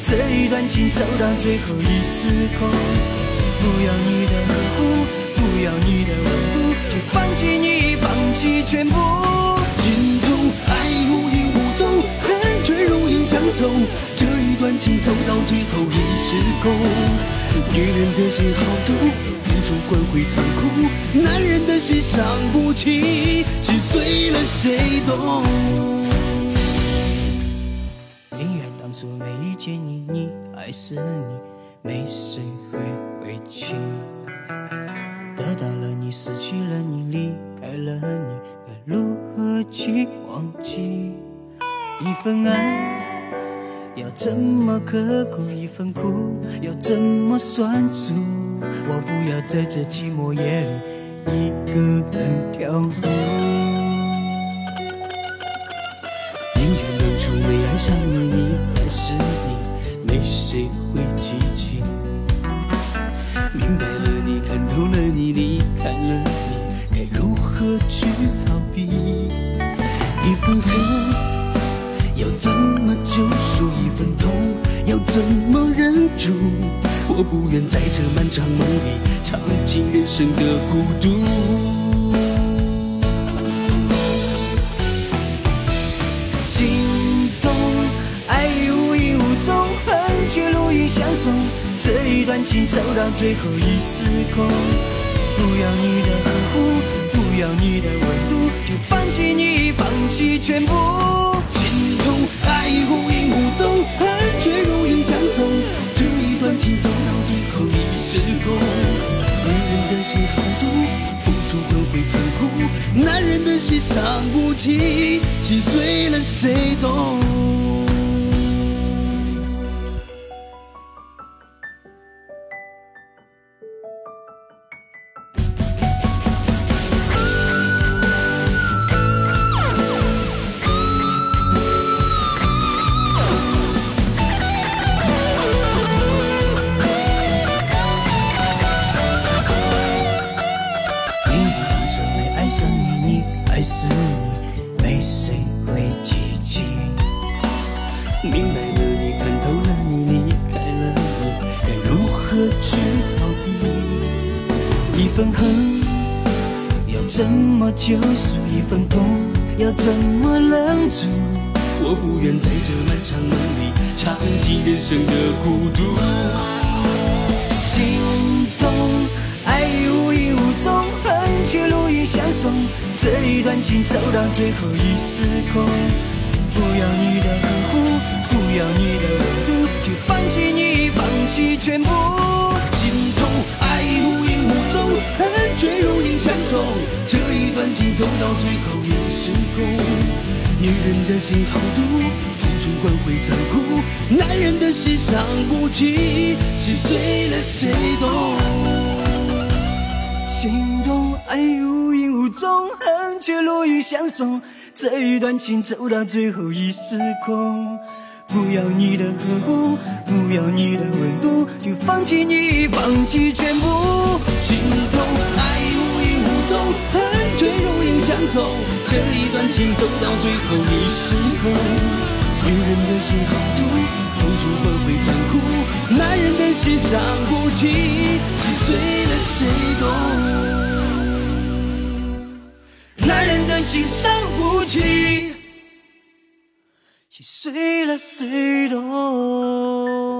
这一段情走到最后一丝空。不要你的呵护，不要你的温度，就放弃你，放弃全部。心痛，爱无影无踪，恨却如影相随。这一段情走到最后已失控。女人的心好毒，付出换回残酷。男人的心伤不起，心碎了谁懂？宁愿当初没遇见你，你爱是你，没谁会回去。得到了你，失去了你，离开了你，该如何去忘记？一份爱要怎么刻骨，一份苦要怎么算数？我不要在这寂寞夜里一个人跳舞。宁愿当初没爱上你，是你，没谁会记起。明白了你，看透了你，离开了你，该如何去逃避？一份恨要怎么救赎？一份痛要怎么忍住？我不愿在这漫长梦里尝尽人生的孤独。这一段情走到最后一丝空。不要你的呵护，不要你的温度，就放弃你，放弃全部。心痛，爱无影无踪，恨却如影相随。这一段情走到最后一丝空。女人的心好毒，付出换回残酷。男人的心伤不起，心碎了谁懂？你，没谁会记起。明白了你，看透了你，离开了你，该如何去逃避？一份恨要怎么救赎？一份痛要怎么忍住？我不愿在这漫长梦里尝尽人生的孤独。心动，爱无这一段情走到最后已失控。不要你的呵护，不要你的温度，就放弃你，放弃全部。心痛，爱无影无踪，恨却如影相随。这一段情走到最后已失控。女人的心好毒，付出换回残酷。男人的心伤不起，心碎了谁懂？心痛，爱无影无踪，恨却如影相随。这一段情走到最后已失控。不要你的呵护，不要你的温度，就放弃你，放弃全部。心痛，爱无影无踪，恨却如影相随。这一段情走到最后已失控。女人的心好毒，付出换回残酷。男人的心伤不起，心碎了谁人的心伤不起，心碎了谁懂？